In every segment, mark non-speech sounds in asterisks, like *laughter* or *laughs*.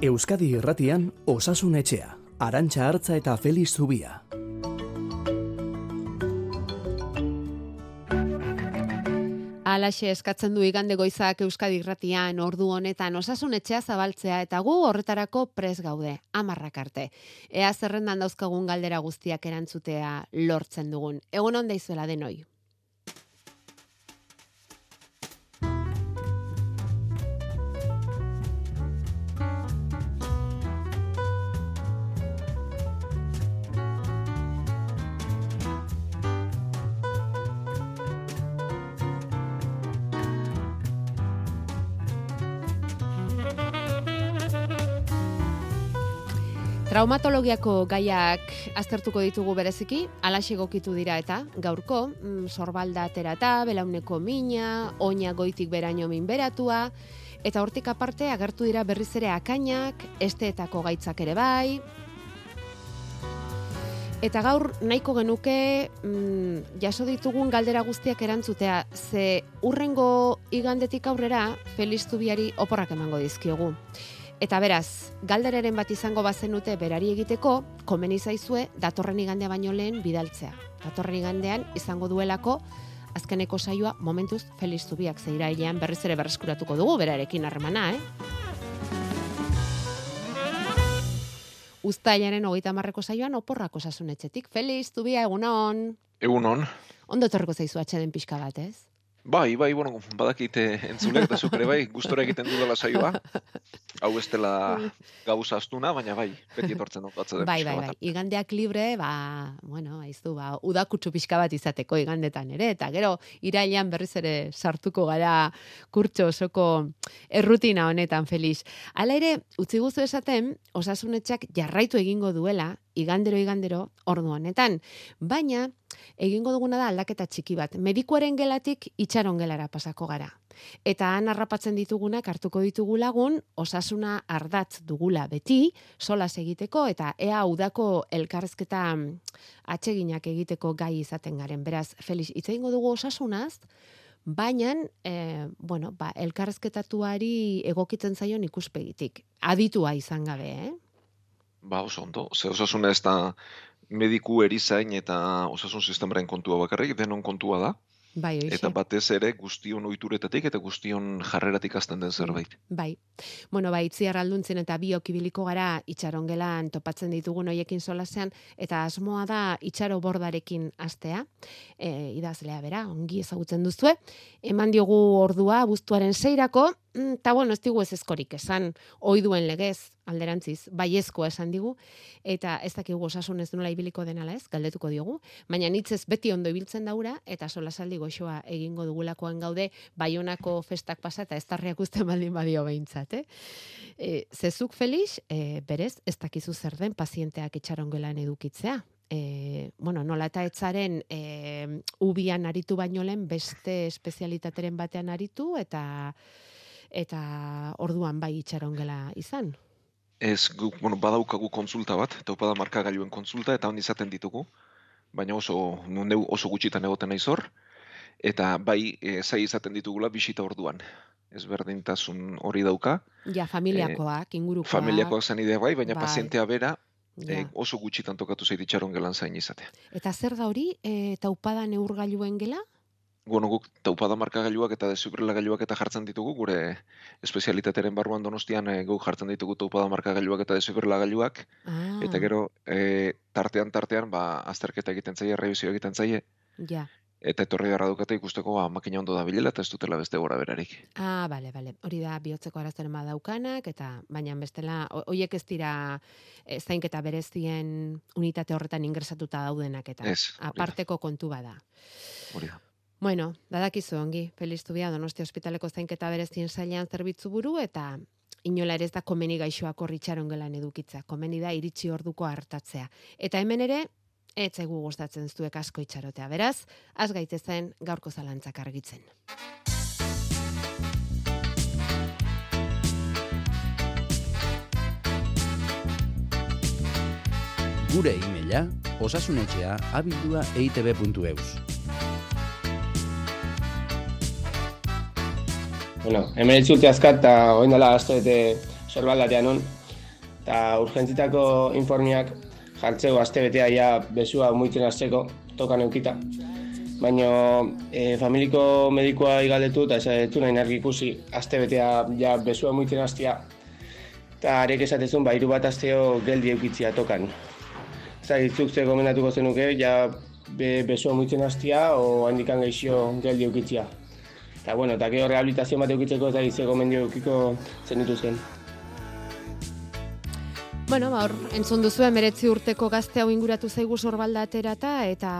Euskadi Irratian Osasun Etxea, Arantxa Hartza eta Feliz Zubia. Alaxe eskatzen du igande goizak Euskadi Irratian ordu honetan osasun etxea zabaltzea eta gu horretarako pres gaude, amarrak arte. Ea zerrendan dauzkagun galdera guztiak erantzutea lortzen dugun. Egon onda izuela denoi. Traumatologiako gaiak aztertuko ditugu bereziki, alaxe gokitu dira eta gaurko, mm, sorbalda aterata, belauneko mina, oina goitik beraino minberatua, eta hortik aparte agertu dira berriz ere akainak, esteetako gaitzak ere bai, Eta gaur nahiko genuke mm, jaso ditugun galdera guztiak erantzutea, ze urrengo igandetik aurrera Feliz Zubiari oporrak emango dizkiogu. Eta beraz, galderaren bat izango bazenute berari egiteko, komeni zaizue datorren igandea baino lehen bidaltzea. Datorren igandean izango duelako azkeneko saioa momentuz Feliz Zubiak zeirailean berriz ere berreskuratuko dugu berarekin harremana, eh? Uztailaren hogeita marreko saioan oporrak osasun etxetik. Feliz, Zubia, egunon. Egunon. Ondo etorriko zaizu atxeden pixka bat, ez? Bai, bai, bueno, badakite entzulek eta zuk ere bai, gustora egiten dudala saioa. Hau ez dela gauza astuna, baina bai, beti etortzen dut batza Bai, bai, bai, igandeak libre, ba, bueno, aizu, ba, udakutsu pixka bat izateko igandetan ere, eta gero, irailan berriz ere sartuko gara kurtso osoko errutina honetan, Felix. Hala ere, utzi guzu esaten, osasunetxak jarraitu egingo duela, igandero igandero ordu honetan. Baina egingo duguna da aldaketa txiki bat. Medikuaren gelatik itxaron gelara pasako gara. Eta han harrapatzen ditugunak hartuko ditugu lagun, osasuna ardatz dugula beti, solas egiteko eta ea udako elkarrezketa atseginak egiteko gai izaten garen. Beraz, Felix, hitz egingo dugu osasunaz, baina, e, bueno, ba, elkarrezketatuari egokitzen zaion ikuspegitik. Aditua izan gabe, eh? Ba, oso ondo. Ze osasuna ez da mediku erizain eta osasun sistemaren kontua bakarrik, denon kontua da. Bai, oixe. Eta batez ere guztion ohituretatik eta guztion jarreratik azten den zerbait. Bai. Bueno, bai, itziar alduntzen eta biok ibiliko gara itxarongelan topatzen ditugun hoiekin solasean eta asmoa da itxaro bordarekin astea. E, idazlea bera, ongi ezagutzen duzue. Eman diogu ordua buztuaren seirako, eta bueno, ez digu ez eskorik esan, oi duen legez, alderantziz, baiezkoa esan digu, eta ez dakigu osasun ez nola ibiliko denala ez, galdetuko diogu, baina nitzez beti ondo ibiltzen daura, eta sola saldi goxoa egingo dugulakoan gaude, baionako festak pasa eta ez tarriak uste baldin badio behintzat, eh? E, zezuk Felix, e, berez, ez dakizu zer den pazienteak itxarongelan edukitzea, e, bueno, nola eta etzaren e, ubian aritu baino lehen beste espezialitateren batean aritu eta eta orduan bai itxarongela izan. Ez, gu, bueno, badaukagu konsulta bat, eta upada markagailuen konsulta, eta hon izaten ditugu, baina oso, nundeu oso gutxitan egoten naiz hor, eta bai, e, zai izaten ditugula bisita orduan. Ez berdintasun hori dauka. Ja, familiakoak, e, ingurukoak. Familiakoak idea bai, baina bai. pazientea bera, Ja. e, oso gutxitan tokatu zait itxaron gelan zain izatea. Eta zer da hori, e, taupada neurgailuen gela? Bueno, guk taupada markagailuak eta desfibrilagailuak eta jartzen ditugu, gure espezialitateren barruan donostian e, guk jartzen ditugu taupada markagailuak eta desfibrilagailuak, Ah, eta gero e, tartean tartean ba azterketa egiten zaie, revizio egiten zaie Ja. eta etorri beharra dukate ikusteko ba makina ondo dabilela eta ez dutela beste gora berarik. Ah, bale, bale. Hori da bihotzeko arazoren badaukanak, eta baina bestela, ho- hoiek ez dira e, zainketa berezien unitate horretan ingresatuta daudenak, eta Ez, da. aparteko kontu bada. Hori da. Bueno, badakizu ongi, Feliz Zubia Donostia Ospitaleko zainketa berezien sailean zerbitzu buru eta inola ere ez da komeni gaixoak horritxaron gelan edukitza. Komeni da iritsi orduko hartatzea. Eta hemen ere, ez zaigu gustatzen zuek asko itxarotea. Beraz, az gaitezen gaurko zalantzak argitzen. Gure e-maila osasunetxea abildua eitb.eus. Bueno, hemen urte azkat eta oin dela asto eta sorbaldatean on, Eta urgentzitako informiak jartzeko aste betea ja besua muitzen hasteko tokan eukita. Baina e, familiko medikoa igaldetu eta esatetu nahi nargi ikusi aste betea ja besua muitzen hastia. Eta arek esatezun ba, hiru bat asteo geldi eukitzia tokan. Zagitzuk ze gomendatuko zenuke, ja be, besua muitzen hastia o handikan gaixo geldi eukitzia. Eta bueno, eta gero rehabilitazio bat eukitzeko eta ze gomendio eukiko zen dituzten. Bueno, ba, hor, entzun duzu emeretzi urteko gazte hau inguratu zaigu sorbalda aterata, eta,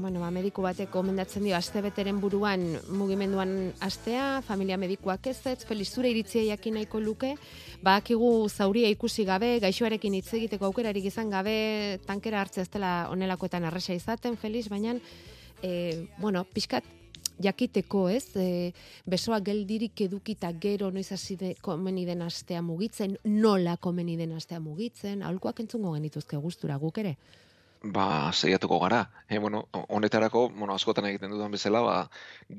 bueno, ba, mediku batek gomendatzen dio, aste beteren buruan mugimenduan astea, familia medikuak ez ez, felizure iritzia jakin nahiko luke, ba, akigu zauria ikusi gabe, gaixoarekin hitz egiteko aukerarik izan gabe, tankera hartzea ez dela onelakoetan arresa izaten, feliz, baina, e, bueno, pixkat, jakiteko, ez? E, besoa geldirik edukita gero noiz hasi de komeni den astea mugitzen, nola komeni den astea mugitzen, aholkuak entzungo genituzke gustura guk ere. Ba, saiatuko gara. E, bueno, honetarako, bueno, askotan egiten dudan bezala, ba,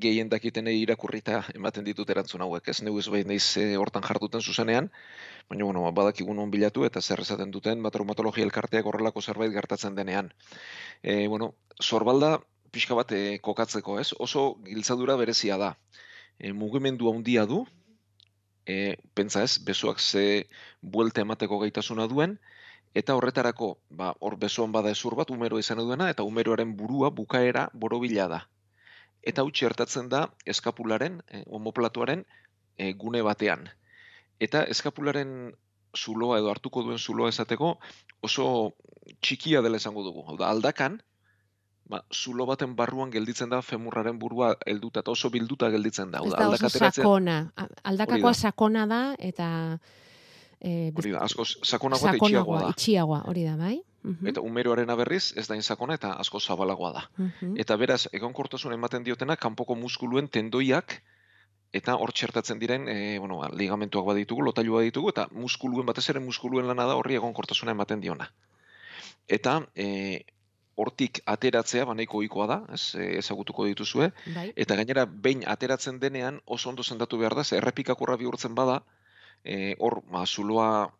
gehien dakitenei irakurrita ematen ditut erantzun hauek. Ez neu ez behin naiz e, hortan jarduten zuzenean, baina, bueno, ba, badakigun on bilatu eta zer esaten duten, ba, traumatologia elkarteak horrelako zerbait gertatzen denean. E, bueno, sorbalda, pixka bat e, kokatzeko, ez? Oso giltzadura berezia da. E, mugimendu handia du, e, pentsa ez, besoak ze buelte emateko gaitasuna duen, eta horretarako, ba, hor besoan bada ezur bat, umero izan duena, eta umeroaren burua bukaera borobila da. Eta hau txertatzen da eskapularen, e, omoplatuaren e, gune batean. Eta eskapularen zuloa edo hartuko duen zuloa esateko oso txikia dela esango dugu. Hau da, aldakan, ba, zulo baten barruan gelditzen da femurraren burua helduta eta oso bilduta gelditzen da. Ez da, oso sakona, aldakakoa sakona da, eta... E, Hori da, asko sakonagoa eta itxiagoa da. itxiagoa, hori da, bai? Mhm, Eta umeroaren berriz ez da insakona eta asko zabalagoa da. mhm. Eta beraz, egonkortasun ematen diotena kanpoko muskuluen tendoiak eta hor txertatzen diren, e, bueno, ba, ligamentuak baditugu, lotailu baditugu, eta muskuluen, batez ere muskuluen lana da horri egonkortasuna ematen diona. Eta e, hortik ateratzea, ba nahiko ohikoa da, ez, e, ezagutuko dituzue, Bai. eta gainera behin ateratzen denean oso ondo sendatu behar da, ze errepikakurra bihurtzen bada, e, hor, ba, zuloa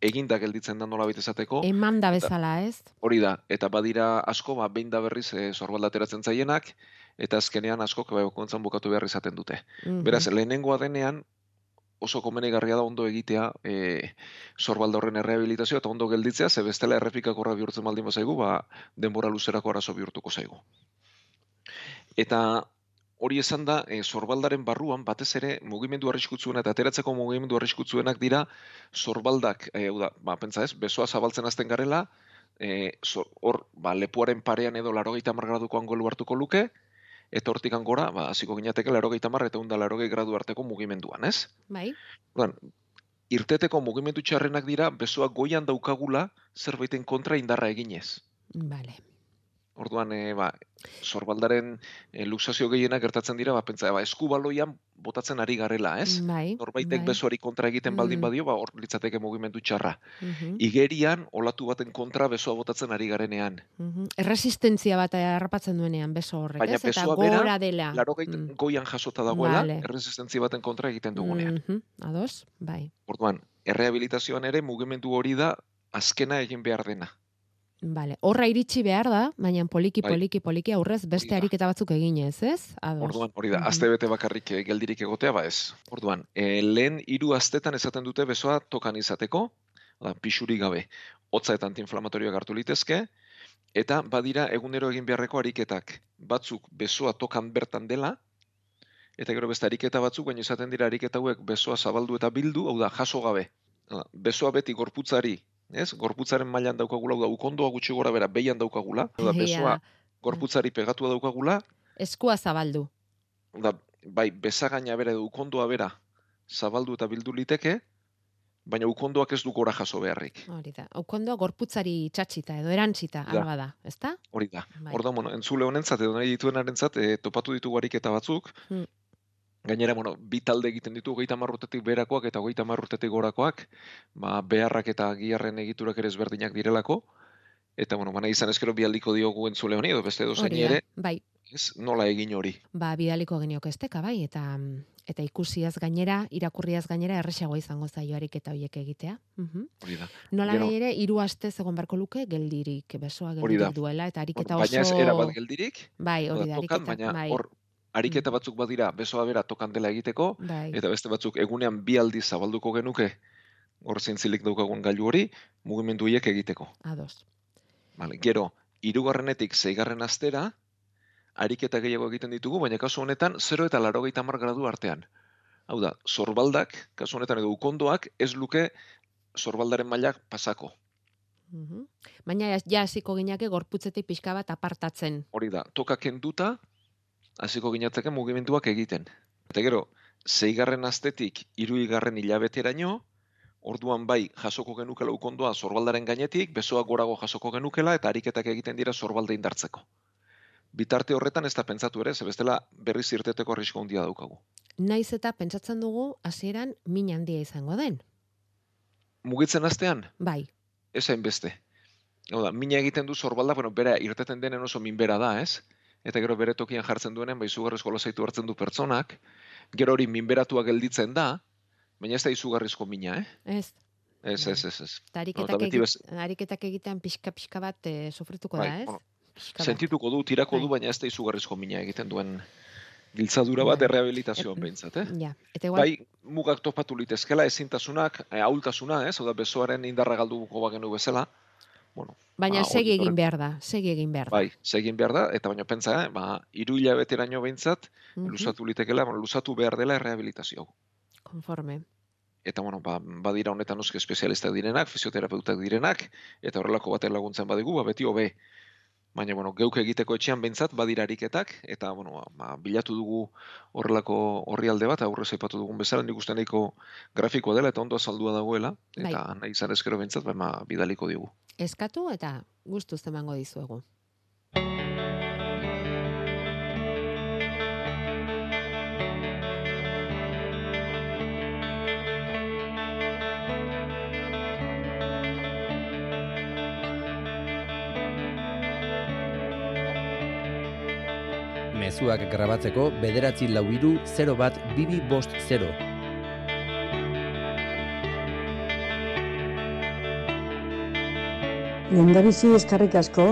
eginda gelditzen da nola esateko, Eman da bezala, ez? Hori da, eta badira asko, ba, behin da berriz e, sorbalda ateratzen zaienak, eta azkenean asko kebaiokontzan bukatu behar izaten dute. Mhm. Beraz, lehenengoa denean, oso komenigarria da ondo egitea e, sorbalda horren errehabilitazioa eta ondo gelditzea, ze bestela errepikakorra bihurtzen baldin bazaigu, ba, denbora luzerako arazo bihurtuko zaigu. Eta hori esan da, e, sorbaldaren barruan, batez ere, mugimendu arriskutzuena eta ateratzeko mugimendu arriskutzuenak dira, sorbaldak, e, da, ba, pentsa ez, besoa zabaltzen hasten garela, e, hor, ba, lepuaren parean edo larogeita mar graduko angolu hartuko luke, eta hortik gora, ba, hasiko ginateke larogeita mar eta unda larogei gradu arteko mugimenduan, ez? Bai? Orduan, irteteko mugimendu txarrenak dira, besoa goian daukagula zerbaiten kontra indarra eginez. Vale. Orduan, e, ba, sorbaldaren e, luxazio gehienak gertatzen dira, ba, pentsa, ba, eskubaloian botatzen ari garela, ez? Bai. Norbaitek bai. besoari kontra egiten baldin Mm. badio, ba, hor litzateke mugimendu txarra. Mhm, Igerian, olatu baten kontra besoa botatzen ari garenean. mhm. Erresistentzia bat harrapatzen duenean beso horrek, Baina ez? Eta gora dela. Larogeit Mm. goian jasota dagoela, Vale. erresistentzia baten kontra egiten dugunean. Mhm, Ados? Bai. Orduan, errehabilitazioan ere mugimendu hori da azkena egin behar dena. Vale. Horra iritsi behar da, baina poliki, Bai. poliki, poliki aurrez beste ariketa batzuk eginez, ez? Ados. Orduan, hori da, Mhm. aste bete bakarrik eh, geldirik egotea, ba ez. Orduan, e, lehen hiru astetan esaten dute besoa tokan izateko, da, pixuri gabe, hotza eta antiinflamatorioak hartu litezke, eta badira egunero egin beharreko ariketak. Batzuk besoa tokan bertan dela, eta gero beste ariketa batzuk, baina izaten dira ariketa hauek besoa zabaldu eta bildu, hau da, jaso gabe. Da, Besoa beti gorputzari, ez? Gorputzaren mailan daukagula, da, ukondoa gutxi gora bera, behian daukagula, da, besoa gorputzari pegatua daukagula, Eskua zabaldu. da, bai, bezagaina bera edo ukondoa bera zabaldu eta bildu liteke, baina ukondoak ez du gora jaso beharrik. Hori da. Aukondoa gorputzari itxatxita edo erantzita, Da. alba da, ezta? Hori da. Bai. Hor da, bueno, entzule honentzat edo nahi dituenarentzat e, topatu ditugu ariketa batzuk. Hmm. Gainera, bueno, bi talde egiten ditu hogeita hamar urtetik berakoak eta hogeita hamar urtetik gorakoak, ba, beharrak eta giarren egiturak ere ezberdinak direlako. Eta, bueno, bana izan eskero bi aldiko diogu entzule honi, edo beste da. ere, Bai. Ez, nola egin hori. Ba, bidaliko geniok esteka, bai, eta eta ikusiaz gainera, irakurriaz gainera, erresago izango zaio ariketa hoiek egitea. Mhm. Hori da. Nola Gero- ere, hiru aste egon barko luke geldirik, besoa geldirik duela, eta ariketa oso... baina ez era bat geldirik, Bai, hori da, ariketa, bai, hor ariketa batzuk badira besoa bera tokan dela egiteko, bai. eta beste batzuk egunean bi aldiz zabalduko genuke, hor zintzilik daukagun gailu hori, mugimendu horiek egiteko. ados. Vale, gero, hirugarrenetik zeigarren astera, ariketa gehiago egiten ditugu, baina kasu honetan 0 eta 80 gradu artean. Hau da, sorbaldak, kasu honetan edo ukondoak, ez luke sorbaldaren mailak pasako. Mhm. Baina ja- ja hasiko ginake gorputzetik pixka bat apartatzen. Hori da, toka kenduta, hasiko ginatzeke mugimenduak egiten. Eta gero, zeigarren astetik hiruigarren hilabeteraino, orduan bai jasoko genukela ukondoa sorbaldaren gainetik, besoak gorago jasoko genukela eta ariketak egiten dira sorbalde indartzeko. Bitarte horretan ez da pentsatu ere, ze bestela berriz irteteko arrisko handia daukagu. Naiz eta pentsatzen dugu hasieran min handia izango den. Mugitzen astean, Bai, ez hainbeste. Hau da, mina egiten du sorbalda, bueno, bera irteten denen oso minbera da, ez? Eta gero bere tokian jartzen duenen, bai izugarrizko lasaitu hartzen du pertsonak, gero hori minberatua gelditzen da, baina ez da izugarrizko mina, eh? ez. Ez, Bai. ez, ez, ez. Eta No, ariketak, egit, bez- ariketak egitean pixka-pixka bat e, sofrituko Bai, da, ez? bueno. Sentituko du, tirako du, Bai. baina ez da izugarrizko mina egiten duen giltzadura bat Bai. errehabilitazioan behintzat, eh? Ja, eta igual, Bai, mugak topatu litezkela, ezintasunak, eh, ahultasuna, ez? Oda, besoaren indarra galduko bagenu bezala. Bueno, baina ba, segi egin behar da, segi egin behar da. bai, segin behar da, eta baina pentsa, eh? Ba, iru hilabeteraino behintzat, Mhm, luzatu litekela, luzatu behar dela errehabilitazio. Konforme. Eta, bueno, ba, badira honetan noski espezialistak direnak, fisioterapeutak direnak, eta horrelako batek laguntzen badigu, ba, beti hobe. Baina, bueno, geuk egiteko etxean behintzat badira ariketak, eta, bueno, ba, bilatu dugu horrelako orrialde bat, aurrez aipatu dugun bezala, nik uste nahiko grafikoa dela, eta ondo azaldua dagoela, eta nahi izan ezkero behintzat, ba, bidaliko digu. Eskatu eta gustuz emango dizuegu. Mezuak grabatzeko bederatzi lau iru 0 bat bibi bost 0. Lehendabizi eskarrik asko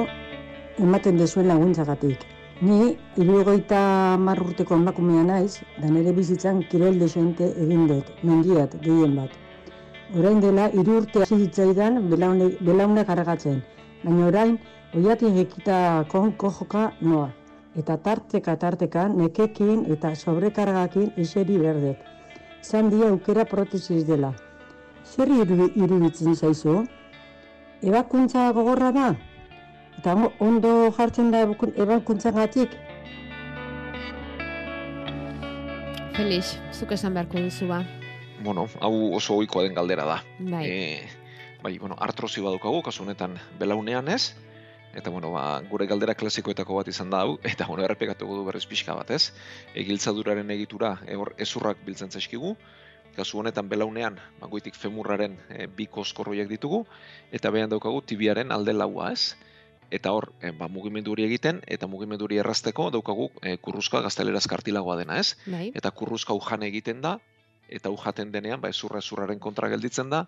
ematen dezuen laguntzagatik. Ni hirurogeita hamar urteko emakumea naiz, da nire bizitzan kirol desente egin dut, mendiat gehien bat. Orain dela hiru urte hasi zitzaidan belaune, belaune garagatzen, baina orain oiatik ekita konko joka noa. Eta tarteka tarteka nekekin eta sobrekargakin eseri berdet. Zan dia aukera protesiz dela. Zer iru- iruditzen zaizu? ebakuntza gogorra da? Eta ondo- ondo jartzen da ebakuntza gatik? Felix, zuk esan beharko duzu ba. Bueno, hau oso ohikoa den galdera da. Bai, E, bai, bueno, artrosi badukagu, kasu honetan belaunean ez, eta bueno, ba, gure galdera klasikoetako bat izan da hau, *laughs* eta bueno, errepekatuko du berriz pixka bat ez. Egiltzaduraren egitura, hor ezurrak biltzen zaizkigu, kasu honetan belaunean, ba, goitik femurraren e, bi koskorroiak ditugu, eta behan daukagu tibiaren alde laua ez. Eta hor, e, ba, mugimendu hori egiten, eta mugimendu hori errazteko daukagu e, kurruska gazteleraz kartilagoa dena ez bai. eta kurruzka ujan egiten da, eta ujaten denean, ba, ezurra ezurraren kontra gelditzen da,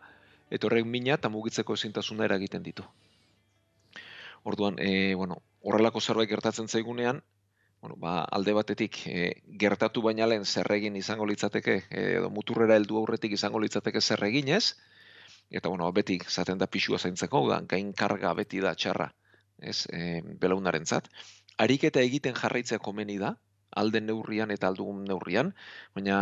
eta horrek mina eta mugitzeko ezintasuna eragiten ditu. Orduan, e, bueno, horrelako zerbait gertatzen zaigunean, bueno, ba, alde batetik e, gertatu baina lehen zerregin izango litzateke, e, edo muturrera heldu aurretik izango litzateke zerregin ez, eta bueno, beti zaten da pixua zaintzeko, da, gain karga beti da txarra, ez, e, belaunarentzat. Ariketa egiten jarraitzea komeni da, alden neurrian eta aldugun neurrian, baina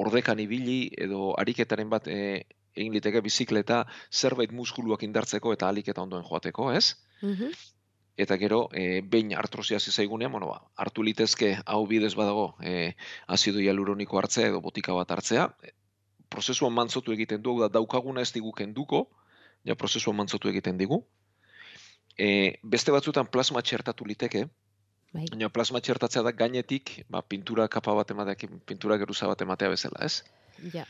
ordekan ibili edo ariketaren bat e, egin liteke bizikleta zerbait muskuluak indartzeko eta aliketa ondoen joateko, ez? Mhm. Eta gero, e, behin artrosia hasi zaigunean, bueno, ba, hartu litezke hau bidez badago e, azido hialuroniko hartzea edo botika bat hartzea, prozesuan mantzotu egiten du, da daukaguna ez digu kenduko, ja prozesuan mantzotu egiten digu. E, beste batzutan plasma txertatu liteke, Bai. baina plasma txertatzea da gainetik, ba, pintura kapa bat emateak, pintura geruza bat ematea bezala, ez? Ja.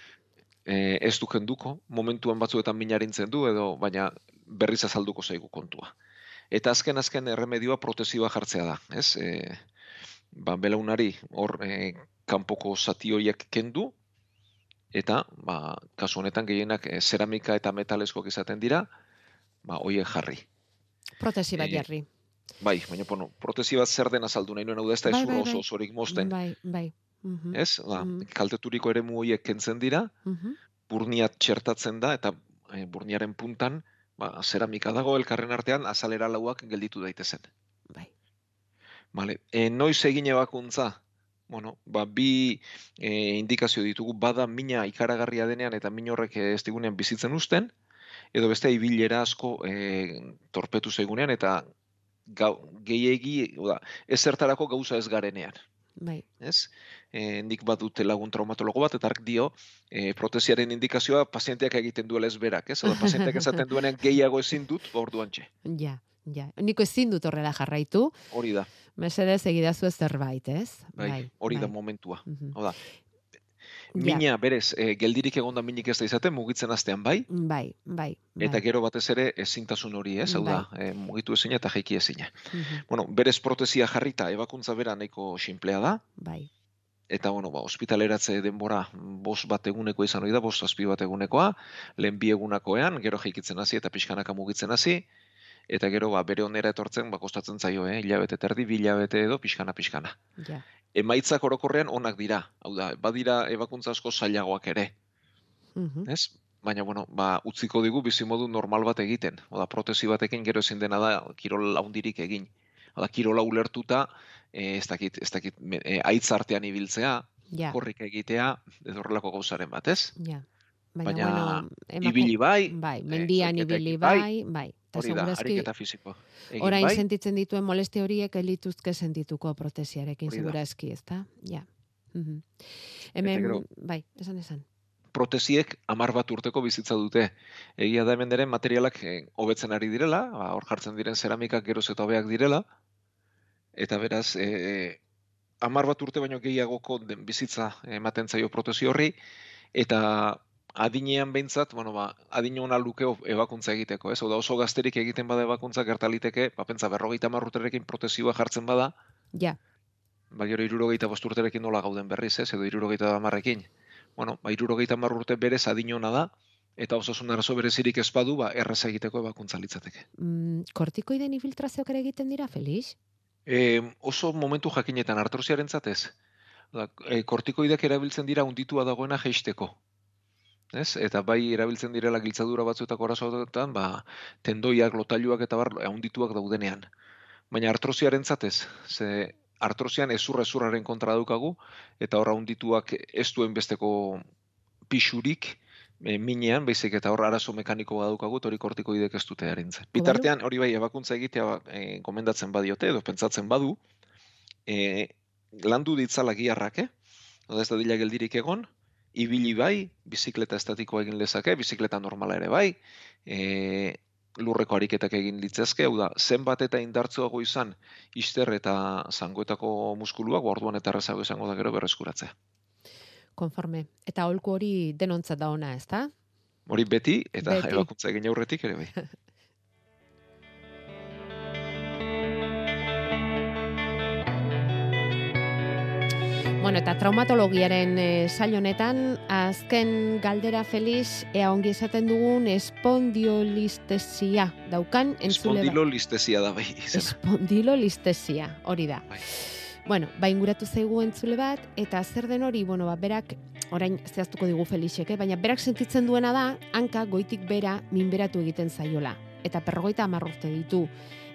E, ez du kenduko, momentuan batzuetan minarintzen du edo baina berriz azalduko zaigu kontua. Eta azken azken erremedioa protesioa jartzea da, ez? E, ba, belaunari hor e, kanpoko zati horiek kendu, eta, ba, kasu honetan gehienak e, zeramika eta metaleskoak izaten dira, ba, hoiek jarri. Protesi bat Eh, jarri. Bai, baina, bueno, protesi bat zer den azaldu nahi nuen, hau da ez da Bai, ez bai, oso bai. osorik mozten, Bai, bai. Mhm, ez? Ba, Mhm. kalteturiko eremu horiek kentzen dira, mhm. burnia txertatzen da, eta e, burniaren puntan, ba, zeramika dago elkarren artean, azalera lauak gelditu daitezen. Bai. Vale. E, noiz egin ebakuntza? Bueno, ba, bi e, indikazio ditugu, bada mina ikaragarria denean eta min horrek ez digunean bizitzen uzten, edo beste ibilera asko e, torpetu zegunean eta gau, gehiegi, oda, ez zertarako gauza ez garenean. Bai. Ez? E, nik badute lagun traumatologo bat, eta ark dio, e, protesiaren indikazioa pazienteak egiten duela ez berak, ez? Oda, pazienteak esaten duenean gehiago ezin dut, ba orduan txe. Ja, ja. Niko ezin dut horrela jarraitu, Hori da, mesedez egidazu zerbait, ez? bai, hori da bai. momentua. Mhm. Hau da, Mina berez, e, geldirik egonda minik ez da izaten, mugitzen hastean bai, Bai, bai. bai. eta gero batez ere ezintasun hori, ez? Hau da, e, mugitu ezina eta jaiki ezina. Mhm, Bueno, berez protesia jarrita, ebakuntza bera nahiko sinplea da, Bai. eta bueno, ba, ospitaleratze denbora bos bat eguneko izan hori da, bos zazpi bat egunekoa, lehen bi egunakoean, gero jaikitzen hasi eta pixkanaka mugitzen hasi, eta gero ba, bere onera etortzen ba, kostatzen zaio, eh? hilabete eta erdi, bi hilabete edo pixkana pixkana. Ja. Emaitzak orokorrean onak dira, hau da, badira ebakuntza asko zailagoak ere, Mhm. ez? Baina, bueno, ba, utziko digu bizimodu normal bat egiten. Oda, protesi batekin gero ezin dena da kirol haundirik egin. Oda, kirola ulertuta, e, ez dakit, ez dakit, e, aitz artean ibiltzea, Ja. korrik egitea, edo horrelako gauzaren bat, ez? Ja. Baina, Baina, bueno, Ibili bai, Bai, eh, mendian ibili egin bai, bai. Hori da, ariketa fisiko. Egin orain bai, sentitzen dituen molestia horiek elituzke sentituko protesiarekin, segurazki, ezta? Ja. Mhm. Hemen, gero- bai, esan esan. protesiek amar bat urteko bizitza dute. Egia da hemen ere materialak eh, hobetzen ari direla, ba, hor jartzen diren zeramikak geroz eta hobeak direla, eta beraz, e, amar bat urte baino gehiagoko den bizitza ematen zaio protesi horri, eta adinean behintzat, bueno, ba, adin ona lukeo ebakuntza egiteko, ez? Oda oso gazterik egiten bada ebakuntza gertaliteke, ba, pentsa berrogeita hamar urterekin protesioa jartzen bada, Ja, ba, gero irurogeita bost urterekin nola gauden berriz, ez? Edo irurogeita hamarrekin. Bueno, ba, irurogeita hamar urte berez adin ona da, eta osasun arazo berezirik ez badu, ba, errez egiteko ebakuntza litzateke. mm, kortikoiden infiltrazioak ere egiten dira, Felix? E, oso momentu jakinetan artrosiaren zatez. Da, e, kortikoideak erabiltzen dira unditua dagoena jeisteko. Ez? Eta bai erabiltzen direla giltzadura batzuetako arazoetan, ba, tendoiak, lotailuak eta bar undituak daudenean. Baina artrosiaren zatez, ze artrosian ezurra ezurraren kontra daukagu, eta horra undituak ez duen besteko pixurik, e, minean, baizik eta hor arazo mekaniko badaukagu, eta hori kortikoidek ez dute arintzen. Bitartean, hori bai, ebakuntza egitea e, gomendatzen badiote, edo pentsatzen badu, e, landu ditzala giarrak, eh? Oda ez da dila geldirik egon, ibili bai, bizikleta estatikoa egin lezake, bizikleta normala ere bai, e, lurreko ariketak egin litzazke, hau da, zenbat eta indartzuago izan, ister eta zangoetako muskuluak, orduan eta errezago izango da gero berreskuratzea. Konforme. Eta holku hori denontzat da ona, ezta? Hori beti, eta Beti. ebakuntza egin aurretik ere bai. *laughs* Bueno, eta traumatologiaren e, sail honetan, azken galdera Felix, ea ongi esaten dugun espondiolistesia daukan entzule ba- Espondilo listesia da bai espondilolistesia, hori da. Bai. Bueno, ba inguratu zaigu entzule bat, eta zer den hori, bueno, ba, berak, orain zehaztuko digu Felixek, eh? baina berak sentitzen duena da, hanka goitik bera minberatu egiten zaiola. Eta perrogeita urte ditu.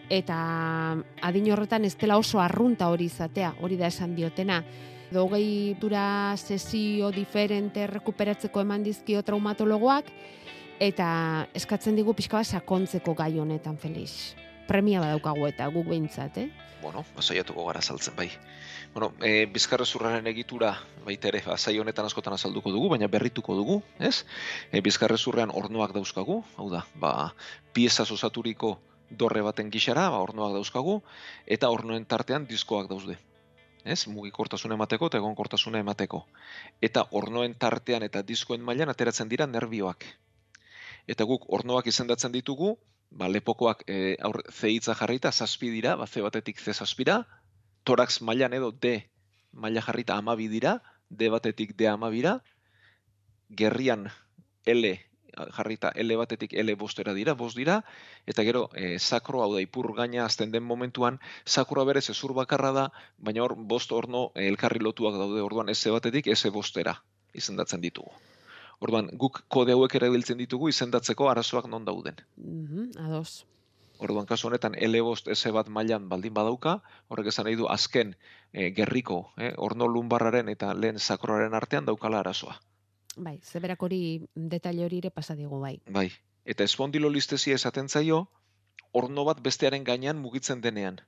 Eta adin horretan ez dela oso arrunta hori izatea, hori da esan diotena. Edo hogei dura sesio diferente rekuperatzeko eman dizkio traumatologoak, eta eskatzen digu pixka bat sakontzeko gai honetan, Felix. Premia badaukagu eta guk behintzat, eh? bueno, ba, saiatuko gara saltzen bai. Bueno, e, bizkarrezurraren egitura baita ere, ba, saio honetan askotan azalduko dugu, baina berrituko dugu, ez? E, bizkarrezurrean ornoak dauzkagu, hau da, ba, pieza osaturiko dorre baten gixara, ba, ornoak dauzkagu, eta ornoen tartean diskoak daude. Ez? Mugikortasuna emateko eta egonkortasuna emateko. Eta ornoen tartean eta diskoen mailan ateratzen dira nerbioak. Eta guk ornoak izendatzen ditugu, ba, lepokoak e, aur, C hitza jarrita, zazpi dira, ba, C batetik C zazpira, torax mailan edo D maila jarrita amabi dira, D batetik D amabira, gerrian L jarrita L batetik L bostera dira, bost dira, eta gero e, sakro hau da ipur gaina azten den momentuan, sakroa berez ezur bakarra da, baina hor bost orno eh, elkarri lotuak daude orduan S batetik S bostera izendatzen ditugu. Orduan, guk kode hauek erabiltzen ditugu izendatzeko arazoak non dauden. Mhm, ados. Orduan kasu honetan L bost S bat mailan baldin badauka, horrek esan nahi du azken eh, gerriko, eh, orno lumbarraren eta lehen sakroaren artean daukala arazoa. Bai, zeberak hori detaile hori ere pasa digu bai. Bai. Eta espondilolistezia esaten zaio, orno bat bestearen gainean mugitzen denean.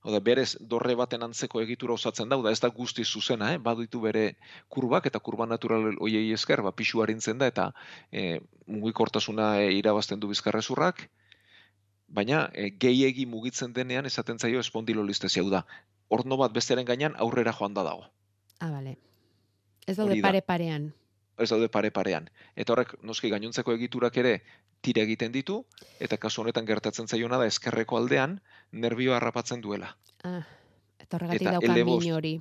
Hau da, berez dorre baten antzeko egitura osatzen da, da ez da guzti zuzena, eh? baditu bere kurbak eta kurba natural hoiei esker, ba, pixu harintzen da eta e, mugikortasuna e, irabazten du bizkarrezurrak, baina e, gehiegi mugitzen denean esaten zaio espondilolistezia, da, orno bat bestearen gainean aurrera joan da dago. Ah, bale. Ez daude pare-parean. Ez daude pare-parean. Eta horrek noski gainontzeko egiturak ere tira egiten ditu, eta kasu honetan gertatzen zaiona da eskerreko aldean nerbioa harrapatzen duela. Ah, eta horregatik Eta dauka min hori.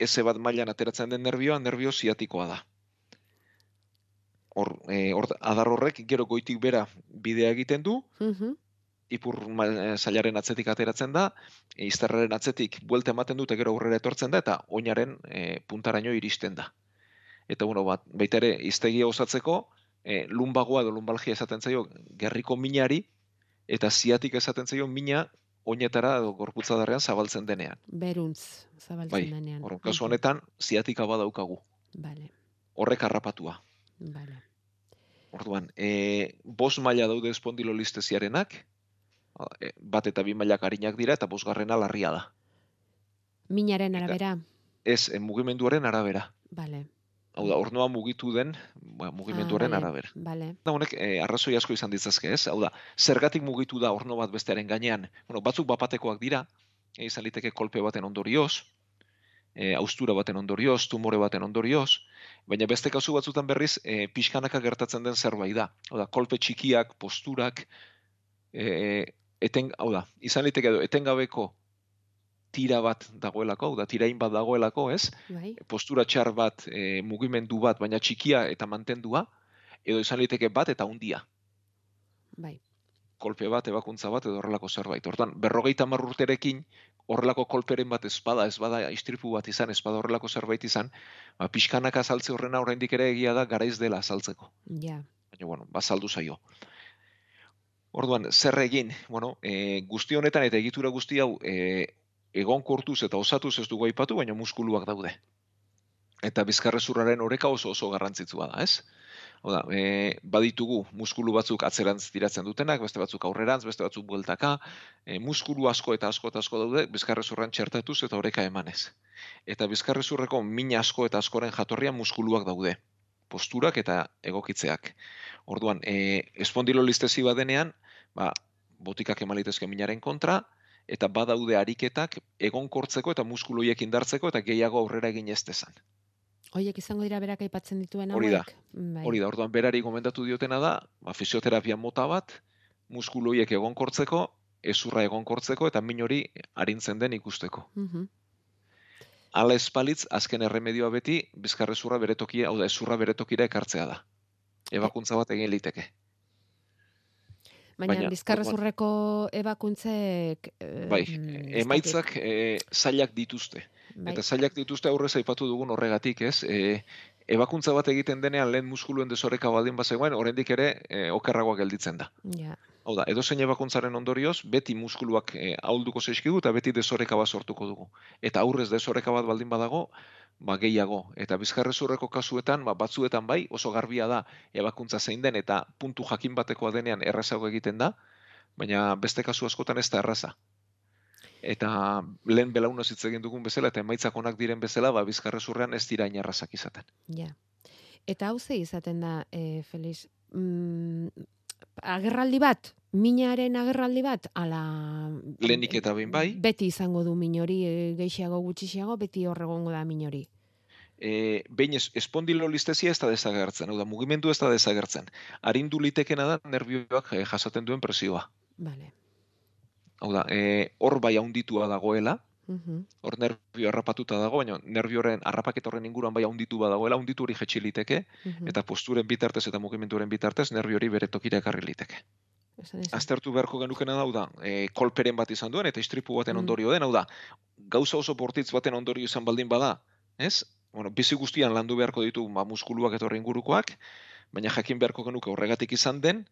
Eze bat mailan ateratzen den nerbioa, nerbio ziatikoa da. Hor, e, hor, adar horrek gero goitik bera bidea egiten du, Mhm. ipur ma- e, zailaren atzetik ateratzen da, e, izterraren atzetik buelta ematen dute gero aurrera etortzen da, eta oinaren e, puntaraino iristen da. Eta bueno, bat, baita ere, iztegia osatzeko, e, lumbagoa edo lumbalgia esaten zaio gerriko minari, eta ziatik esaten zaio mina oinetara edo gorputzadarrean zabaltzen denean. Beruntz zabaltzen Bai, denean. Horren kasu honetan, ziatika badaukagu. Bale, Horrek harrapatua. bale. Orduan, e, bos maila daude espondilolisteziarenak, e, bat eta bi mailak arinak dira, eta bosgarrena larria da. Minaren Eta- arabera? Ez, e, mugimenduaren arabera. Bale. Hau da, ornoa mugitu den ba, mugimenduaren Ah, bale, arabera. Bale. Da honek e, arrazoi asko izan ditzazke, ez? Hau da, zergatik mugitu da orno bat bestearen gainean? Bueno, batzuk bapatekoak dira, e, izan liteke kolpe baten ondorioz, e, austura baten ondorioz, tumore baten ondorioz, baina beste kasu batzutan berriz e, pixkanaka gertatzen den zerbait da. Hau da, kolpe txikiak, posturak, e, eten, hau da, izan liteke edo etengabeko tira bat dagoelako, da, tirain bat dagoelako, ez? Bai. postura txar bat, e, mugimendu bat, baina txikia eta mantendua, edo izan liteke bat eta hundia. Bai. Kolpe bat, ebakuntza bat, edo horrelako zerbait. Hortan, berrogeita hamar urterekin, horrelako kolperen bat espada, ez bada istripu bat izan, ez bada horrelako zerbait izan, ba, pixkanaka saltze horrena oraindik ere egia da garaiz dela saltzeko. Ja. Baina, bueno, bazaldu zaio. Orduan, zer egin? Bueno, e, guzti honetan eta egitura guzti hau e, egonkortuz eta osatuz ez dugu aipatu, baina muskuluak daude. Eta bizkarrezurraren oreka oso oso garrantzitsua da, ez? Hau da, e, baditugu muskulu batzuk atzerantz tiratzen dutenak, beste batzuk aurrerantz, beste batzuk bueltaka, e, muskulu asko eta asko eta asko daude bizkarrezurran txertatuz eta oreka emanez. Eta bizkarrezurreko min asko eta askoren jatorrian muskuluak daude. Posturak eta egokitzeak. Orduan, e, espondilolistezi badenean, ba, botikak emalitezke minaren kontra, eta badaude ariketak egonkortzeko eta muskuluiek indartzeko eta gehiago aurrera egin ez dezan. Hoiek izango dira berak aipatzen dituen Hori da. hauek? Bai. Hori da, orduan berari gomendatu diotena da, ba, fisioterapia mota bat, muskuluiek egonkortzeko, ezurra egonkortzeko eta min hori arintzen den ikusteko. Mhm. Hala espalitz, azken erremedioa beti, bizkarrezurra bere tokia, hau da, ezurra bere tokira ekartzea da. Ebakuntza bat egin liteke. Baina, Baina, bizkarrezurreko ebakuntzek... eh, Bai, ez dakit. emaitzak e, zailak dituzte. Bai. Eta zailak dituzte aurrez aipatu dugun horregatik, ez? E, ebakuntza bat egiten denean lehen muskuluen desoreka baldin bazegoen, oraindik ere e, okerragoa gelditzen da. Ja. Hau da, edozein ebakuntzaren ondorioz, beti muskuluak e, ahulduko zaizkigu eta beti desoreka bat sortuko dugu. Eta aurrez desoreka bat baldin badago, ba gehiago. Eta bizkarrezurreko kasuetan, ba, batzuetan bai, oso garbia da ebakuntza zein den eta puntu jakin batekoa denean errazago egiten da, baina beste kasu askotan ez da erraza. Eta lehen belaunaz hitz egin dugun bezala eta emaitzak onak diren bezala, ba bizkarrezurrean ez dira inerrazak izaten. Ja. Eta hau ze izaten da, e, Felix, mm, agerraldi bat, minaren agerraldi bat, ala... Lehenik eta behin bai. Beti izango du min hori, e, gehiago gutxiago, beti hor egongo da min hori. e, behin es, espondilolistezia ez da desagertzen, hau da, mugimendu ez da desagertzen. Arindu litekena da nervioak eh, jasaten duen presioa. Vale. Hau da, e, hor bai haunditua dagoela, Hor nervio harrapatuta dago, baina nervioren harrapaketa horren inguruan bai handitu badagoela, handitu hori jetxi liteke, Mhm. eta posturen bitartez eta mugimenduaren bitartez nervio hori bere tokira ekarri liteke. Aztertu beharko genukena hau da, e, kolperen bat izan duen, eta istripu baten Mm. ondorio den, hau da, gauza oso bortitz baten ondorio izan baldin bada, ez? Bueno, bizi guztian landu beharko ditu ba, muskuluak eta horren ingurukoak, baina jakin beharko genuke horregatik izan den,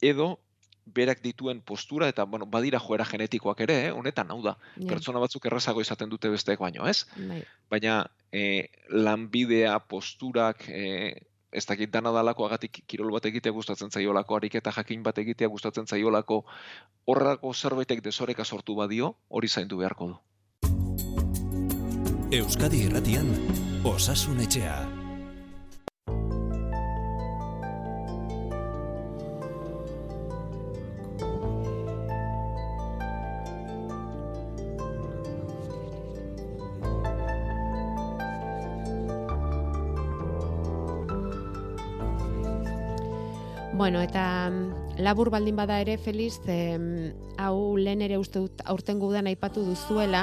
edo berak dituen postura eta bueno, badira joera genetikoak ere, eh? honetan, hau da, Ja, pertsona batzuk errazago izaten dute besteek baino, ez? bai. baina e, lanbidea, posturak, e, ez dakit dana dalako agatik kirol bat egitea gustatzen zaiolako, ariketa jakin bat egitea gustatzen zaiolako, horrako zerbaitek desoreka sortu badio, hori zaindu beharko du. Euskadi Irratian Osasun Etxea. Bueno, eta mm, labur baldin bada ere, Feliz, em, hau lehen ere uste dut aurten gudan aipatu duzuela,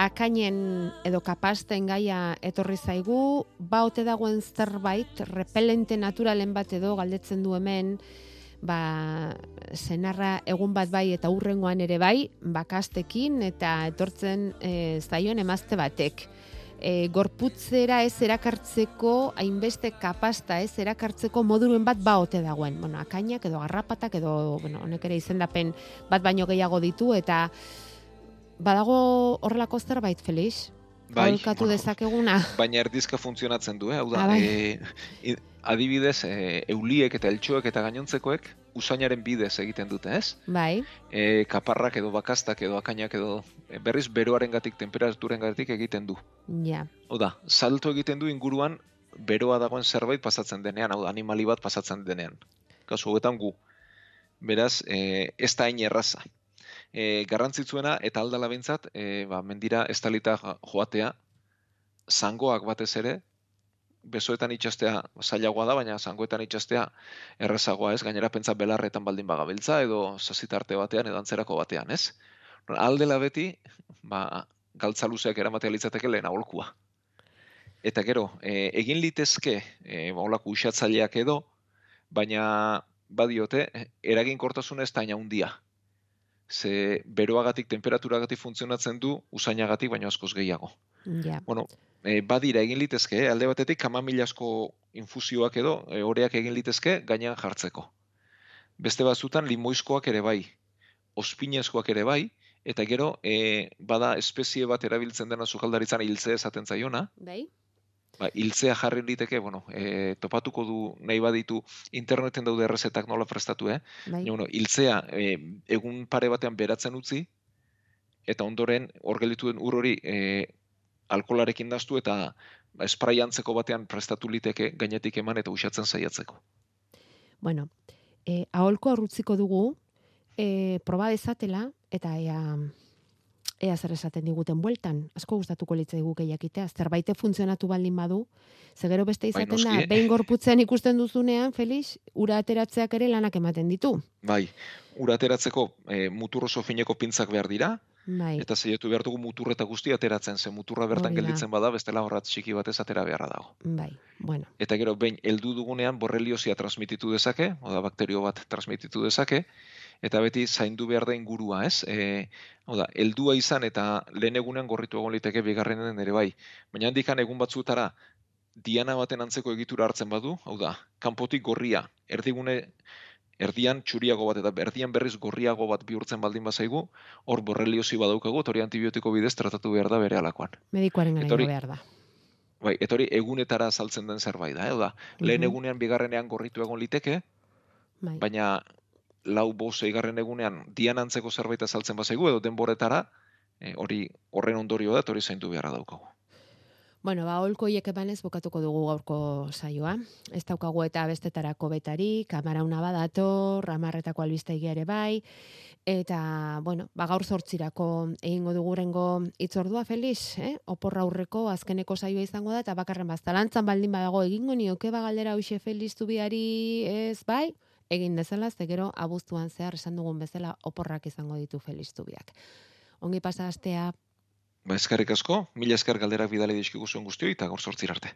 akainen edo kapasten gaia etorri zaigu, ba ote dagoen zerbait, repelente naturalen bat edo galdetzen du hemen, ba, senarra egun bat bai eta urrengoan ere bai, bakastekin eta etortzen e, zaion emazte batek e, gorputzera ez erakartzeko hainbeste kapasta ez erakartzeko moduluen bat ba ote dagoen. Bueno, akainak edo garrapatak edo bueno, honek ere izendapen bat baino gehiago ditu eta badago horrelako zerbait Felix? Aholkatu bueno, dezakeguna? baina erdizka funtzionatzen du, eh? hau da, Ah, bai. e, adibidez, e, euliek eta eltxoek eta gainontzekoek usainaren bidez egiten dute, ez? Bai, E, kaparrak edo bakastak edo akainak edo e, berriz beroaren gatik, temperaturen gatik egiten du. ja. Hau da, salto egiten du inguruan beroa dagoen zerbait pasatzen denean, hau da, animali bat pasatzen denean. Kasu hauetan gu. Beraz, e, ez da hain erraza. E, garrantzitsuena eta aldala bintzat, e, ba, mendira estalita joatea, zangoak batez ere, besoetan itxastea zailagoa da, baina zangoetan itxastea errazagoa ez, gainera pentsa belarretan baldin bagabiltza, edo sasitarte batean, edo antzerako batean, ez? Aldela beti, ba, galtza luzeak eramatea litzateke lehen aholkua. Eta gero, e, egin litezke, e, holako usatzaileak edo, baina badiote, eraginkortasuna ez da handia. Ze beroagatik, temperaturagatik funtzionatzen du, usainagatik baino askoz gehiago. Ja. Bueno, e, badira egin litezke, eh? alde batetik kamamilasko infusioak edo, e, oreak egin litezke gainean jartzeko. Beste batzutan limoizkoak ere bai, ospinezkoak ere bai, eta gero e, bada espezie bat erabiltzen dena sukaldaritzan hiltzea esaten zaiona, Bai? Ba, hiltzea jarri liteke, bueno, e, topatuko du nahi baditu interneten daude errezetak nola prestatu, eh? Bai. Bueno, hiltzea e, egun pare batean beratzen utzi, eta ondoren hor gelditu den ur hori e, alkolarekin daztu eta ba, spray antzeko batean prestatu liteke gainetik eman eta usatzen saiatzeko. Bueno, e, aholko arrutziko dugu, e, proba dezatela, eta ea, ea zer esaten diguten bueltan. Asko gustatuko litzai guke jakitea, zerbait funtzionatu baldin badu, ze gero beste Bai, izaten da, noski, eh? behin gorputzen ikusten duzunean, Felix, ura ateratzeak ere lanak ematen ditu. Bai, ura ateratzeko e, mutur oso fineko pintzak behar dira, Bai, eta zeiatu behar dugu mutur eta guzti ateratzen, ze muturra bertan Hori da. gelditzen bada, bestela horrat txiki batez atera beharra dago. bai, bueno, Eta gero, behin, heldu dugunean borreliosia transmititu dezake, oda bakterio bat transmititu dezake, eta beti zaindu behar da ingurua, ez? E, hau da, heldua izan eta lehen egunean gorritu egon liteke bigarrenen ere bai. Baina handikan egun batzutara diana baten antzeko egitura hartzen badu, hau da, kanpotik gorria, erdigune erdian txuriago bat eta erdian berriz gorriago bat bihurtzen baldin bazaigu, hor borreliosi badaukagu, hori antibiotiko bidez tratatu behar da bere alakoan. gara hori- behar da. Bai, eta hori egunetara saltzen den zerbait da, hau da, lehen Mhm. egunean bigarrenean gorritu egon liteke, Bai. baina lau bost eigarren egunean dian antzeko zerbait azaltzen bazaigu edo denboretara, eh, hori horren ondorio da, hori zaindu beharra daukagu. Bueno, ba, holko hiek emanez bukatuko dugu gaurko saioa. Ez daukagu eta bestetarako betari, kamarauna badator, amarretako albistegia ere bai, eta, bueno, ba, gaur zortzirako egingo dugurengo itzordua, Felix, eh? oporra aurreko azkeneko saioa izango da, eta bakarren baztalantzan baldin badago egingo nioke bagaldera hoxe Felix zubiari ez bai, egin dezala, ze gero abuztuan zehar esan dugun bezala oporrak izango ditu Felix zubiak. Ongi pasa astea, Ba, eskerrik asko, mila esker galderak bidali dizkigu zuen guztioi, eta gaur sortzir arte.